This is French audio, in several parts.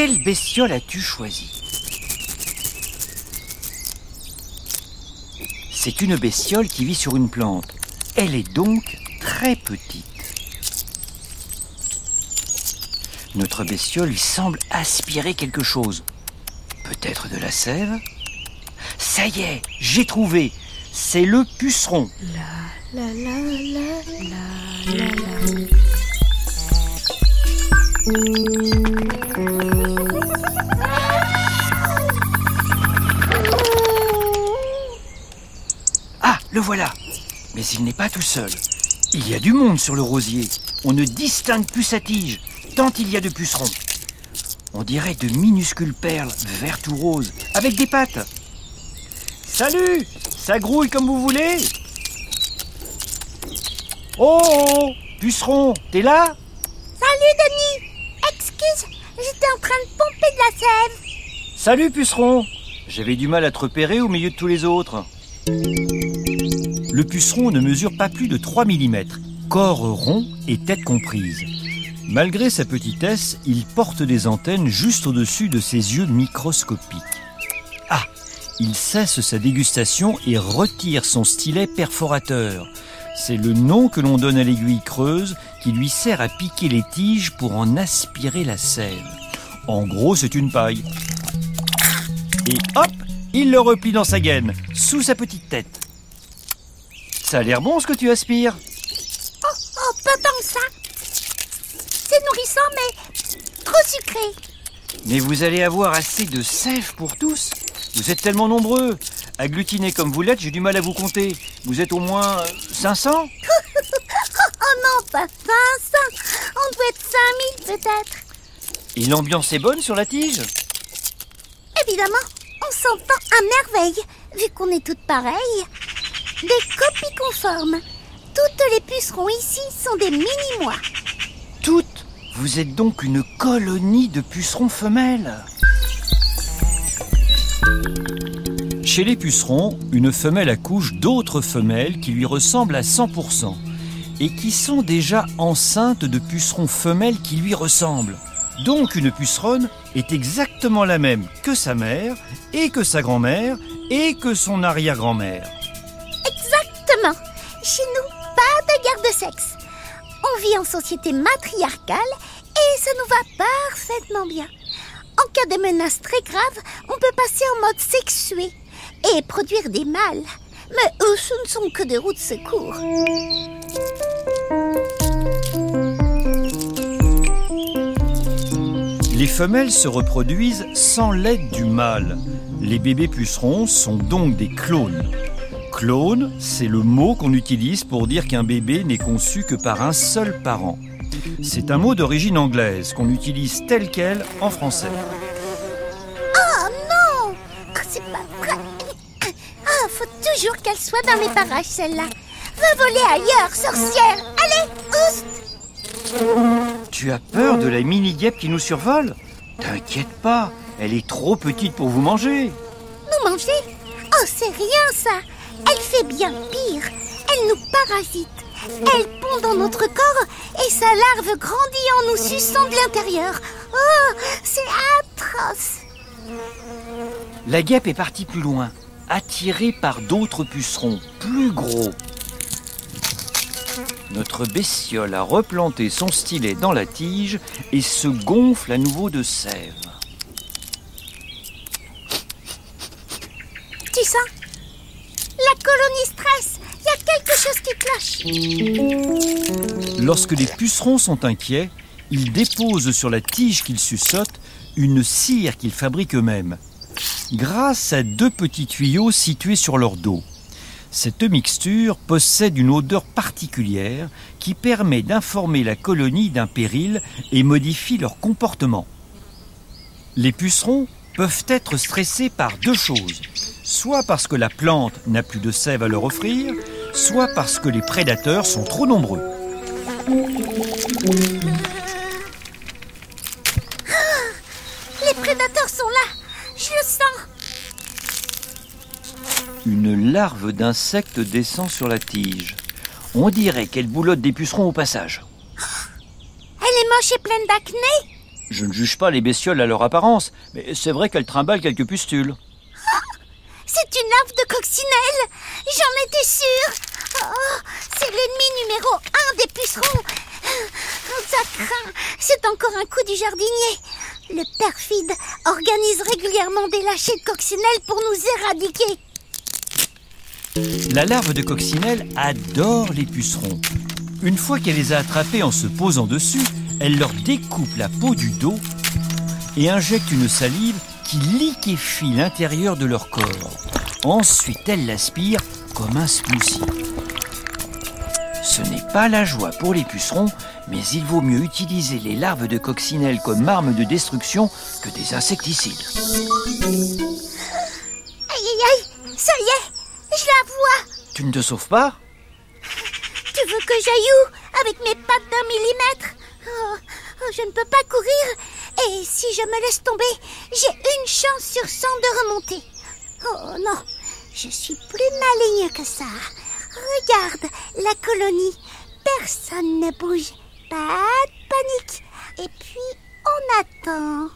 Quelle bestiole as-tu choisi C'est une bestiole qui vit sur une plante. Elle est donc très petite. Notre bestiole lui semble aspirer quelque chose. Peut-être de la sève Ça y est, j'ai trouvé. C'est le puceron. La la la. Ah, le voilà. Mais il n'est pas tout seul. Il y a du monde sur le rosier. On ne distingue plus sa tige, tant il y a de pucerons. On dirait de minuscules perles, vertes ou roses, avec des pattes. Salut Ça grouille comme vous voulez Oh, oh Puceron, t'es là Salut Denis Excuse, j'étais en Salut puceron J'avais du mal à te repérer au milieu de tous les autres. Le puceron ne mesure pas plus de 3 mm, corps rond et tête comprise. Malgré sa petitesse, il porte des antennes juste au-dessus de ses yeux microscopiques. Ah Il cesse sa dégustation et retire son stylet perforateur. C'est le nom que l'on donne à l'aiguille creuse qui lui sert à piquer les tiges pour en aspirer la sève. En gros, c'est une paille. Et hop, il le replie dans sa gaine, sous sa petite tête. Ça a l'air bon ce que tu aspires. Oh, oh, pas tant que ça. C'est nourrissant, mais trop sucré. Mais vous allez avoir assez de sève pour tous. Vous êtes tellement nombreux. Agglutinés comme vous l'êtes, j'ai du mal à vous compter. Vous êtes au moins euh, 500 Oh non, pas 500. On doit être 5000 peut-être. Et l'ambiance est bonne sur la tige Évidemment, on s'entend à merveille, vu qu'on est toutes pareilles. Des copies conformes. Toutes les pucerons ici sont des mini-mois. Toutes Vous êtes donc une colonie de pucerons femelles Chez les pucerons, une femelle accouche d'autres femelles qui lui ressemblent à 100% et qui sont déjà enceintes de pucerons femelles qui lui ressemblent. Donc une puceronne est exactement la même que sa mère et que sa grand-mère et que son arrière-grand-mère. Exactement. Chez nous, pas de guerre de sexe. On vit en société matriarcale et ça nous va parfaitement bien. En cas de menace très grave, on peut passer en mode sexué et produire des mâles. Mais eux, ce ne sont que des roues de secours. Les femelles se reproduisent sans l'aide du mâle. Les bébés pucerons sont donc des clones. Clone, c'est le mot qu'on utilise pour dire qu'un bébé n'est conçu que par un seul parent. C'est un mot d'origine anglaise qu'on utilise tel quel en français. Oh non Ah, C'est pas Ah, faut toujours qu'elle soit dans les parages, celle-là. Va voler ailleurs, sorcière Allez, oust Tu as peur de la mini-guêpe qui nous survole T'inquiète pas, elle est trop petite pour vous manger. Nous manger Oh, c'est rien ça Elle fait bien pire. Elle nous parasite. Elle pond dans notre corps et sa larve grandit en nous suçant de l'intérieur. Oh, c'est atroce. La guêpe est partie plus loin, attirée par d'autres pucerons plus gros. Notre bestiole a replanté son stylet dans la tige et se gonfle à nouveau de sève. Tu sens La colonie stress. Il y a quelque chose qui cloche. Lorsque les pucerons sont inquiets, ils déposent sur la tige qu'ils suçotent une cire qu'ils fabriquent eux-mêmes, grâce à deux petits tuyaux situés sur leur dos. Cette mixture possède une odeur particulière qui permet d'informer la colonie d'un péril et modifie leur comportement. Les pucerons peuvent être stressés par deux choses. Soit parce que la plante n'a plus de sève à leur offrir, soit parce que les prédateurs sont trop nombreux. Une larve d'insecte descend sur la tige. On dirait qu'elle boulotte des pucerons au passage. Elle est moche et pleine d'acné. Je ne juge pas les bestioles à leur apparence, mais c'est vrai qu'elles trimballent quelques pustules. C'est une larve de coccinelle J'en étais sûre oh, C'est l'ennemi numéro un des pucerons Ça craint C'est encore un coup du jardinier Le perfide organise régulièrement des lâchers de coccinelle pour nous éradiquer La larve de coccinelle adore les pucerons. Une fois qu'elle les a attrapés en se posant dessus, elle leur découpe la peau du dos et injecte une salive qui liquéfie l'intérieur de leur corps. Ensuite, elle l'aspire comme un smoothie. Ce n'est pas la joie pour les pucerons, mais il vaut mieux utiliser les larves de coccinelle comme arme de destruction que des insecticides. Aïe aïe aïe Ça y est Tu ne te sauves pas Tu veux que j'aille où Avec mes pattes d'un millimètre oh, oh, Je ne peux pas courir Et si je me laisse tomber, j'ai une chance sur 100 de remonter. Oh non, je suis plus maligne que ça. Regarde la colonie. Personne ne bouge. Pas de panique. Et puis, on attend.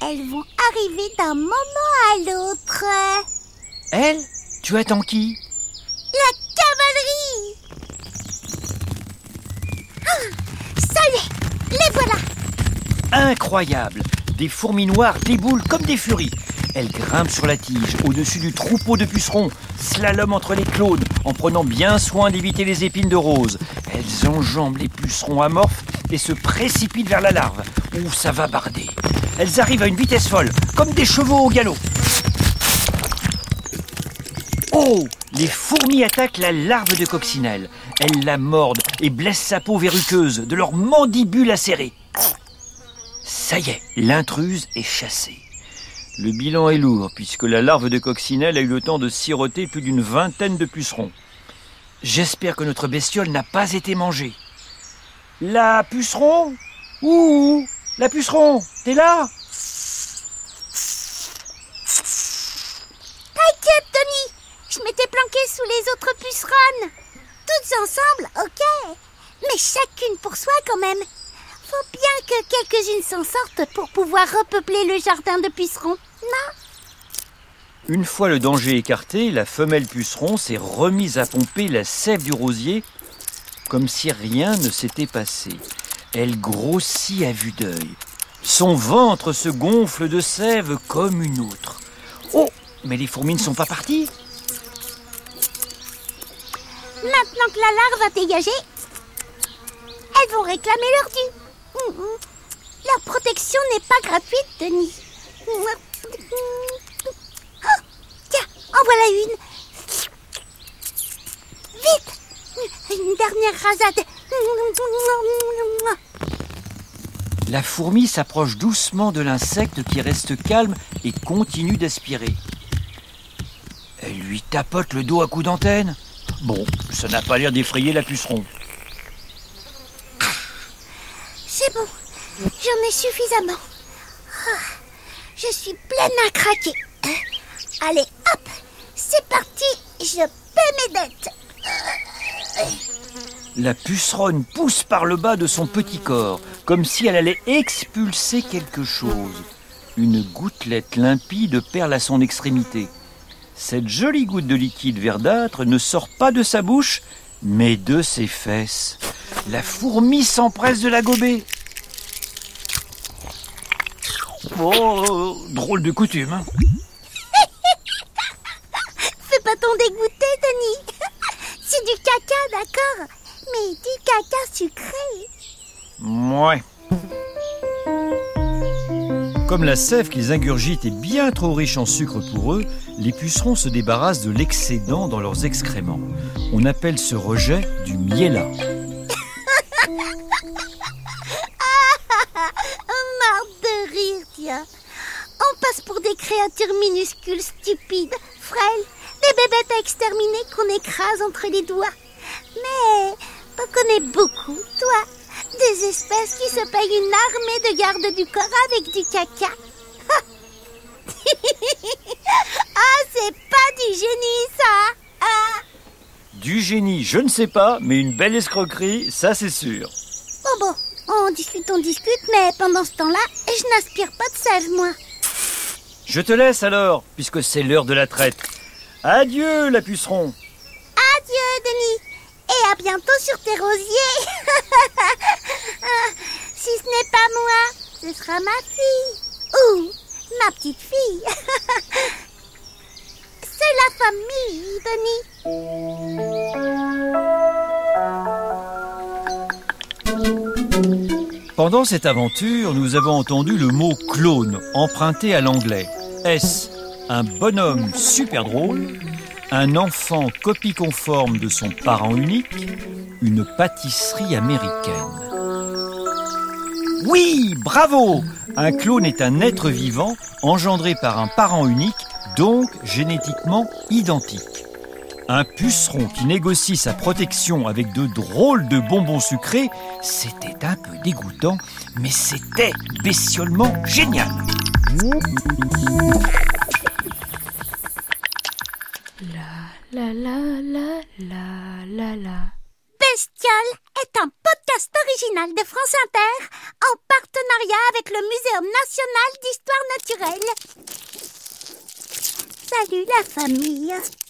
Elles vont arriver d'un moment à l'autre. Elle Tu attends qui? La cavalerie ah, les voilà Incroyable Des fourmis noires déboulent comme des furies. Elles grimpent sur la tige, au-dessus du troupeau de pucerons, slalom entre les clones, en prenant bien soin d'éviter les épines de rose. Elles enjambent les pucerons amorphes et se précipitent vers la larve, où ça va barder. Elles arrivent à une vitesse folle, comme des chevaux au galop. Oh Les fourmis attaquent la larve de coccinelle. Elles la mordent et blessent sa peau verruqueuse de leurs mandibules acérées. Ça y est, l'intruse est chassée. Le bilan est lourd, puisque la larve de coccinelle a eu le temps de siroter plus d'une vingtaine de pucerons. J'espère que notre bestiole n'a pas été mangée. La puceron? Ouh La puceron T'es là T'inquiète, Tony Je m'étais planquée sous les autres pucerons. Toutes ensemble, ok? Mais chacune pour soi quand même. Faut bien que quelques-unes s'en sortent pour pouvoir repeupler le jardin de pucerons, non? Une fois le danger écarté, la femelle puceron s'est remise à pomper la sève du rosier comme si rien ne s'était passé. Elle grossit à vue d'œil. Son ventre se gonfle de sève comme une autre. Oh, mais les fourmis ne sont pas parties Maintenant que la larve a dégagé, elles vont réclamer leur dû. Leur protection n'est pas gratuite, Denis. Oh, tiens, en voilà une. Vite Une dernière rasade. La fourmi s'approche doucement de l'insecte qui reste calme et continue d'aspirer. Elle lui tapote le dos à coups d'antenne. Bon, ça n'a pas l'air d'effrayer la puceron. C'est bon, j'en ai suffisamment. Ah, je suis pleine à craquer. Allez, hop, c'est parti, je paie mes dettes. La puceronne pousse par le bas de son petit corps, comme si elle allait expulser quelque chose. Une gouttelette limpide perle à son extrémité. Cette jolie goutte de liquide verdâtre ne sort pas de sa bouche, mais de ses fesses. La fourmi s'empresse de la gober. Oh, drôle de coutume. Hein. Fais pas ton dégoûté, Denis. C'est du caca, d'accord Mais du caca sucré. Ouais. Comme la sève qu'ils ingurgitent est bien trop riche en sucre pour eux, les pucerons se débarrassent de l'excédent dans leurs excréments. On appelle ce rejet du miela. Marre de rire, tiens. On passe pour des créatures minuscules, stupides, frêles, des bébêtes à exterminer qu'on écrase entre les doigts. Mais t'en connais beaucoup, toi. Des espèces qui se payent une armée de garde du corps avec du caca. ah, c'est pas du génie, ça. Ah. Du génie, je ne sais pas, mais une belle escroquerie, ça c'est sûr. Bon, bon, On discute, on discute, mais pendant ce temps-là, je n'aspire pas de sève, moi. Je te laisse alors, puisque c'est l'heure de la traite. Adieu, la puceron. Adieu, Denis. Et à bientôt sur tes rosiers. si ce n'est pas moi, ce sera ma fille. Ou ma petite fille. c'est la famille, Denis. Pendant cette aventure, nous avons entendu le mot clone emprunté à l'anglais. Est-ce un bonhomme super drôle un enfant copie conforme de son parent unique, une pâtisserie américaine? Oui, bravo Un clone est un être vivant engendré par un parent unique, donc génétiquement identique. Un puceron qui négocie sa protection avec de drôles de bonbons sucrés, c'était un peu dégoûtant, mais c'était bestiolement génial. La la la la la la la. Bestiole original de France Inter en partenariat avec le Muséum national d'histoire naturelle. Salut la famille.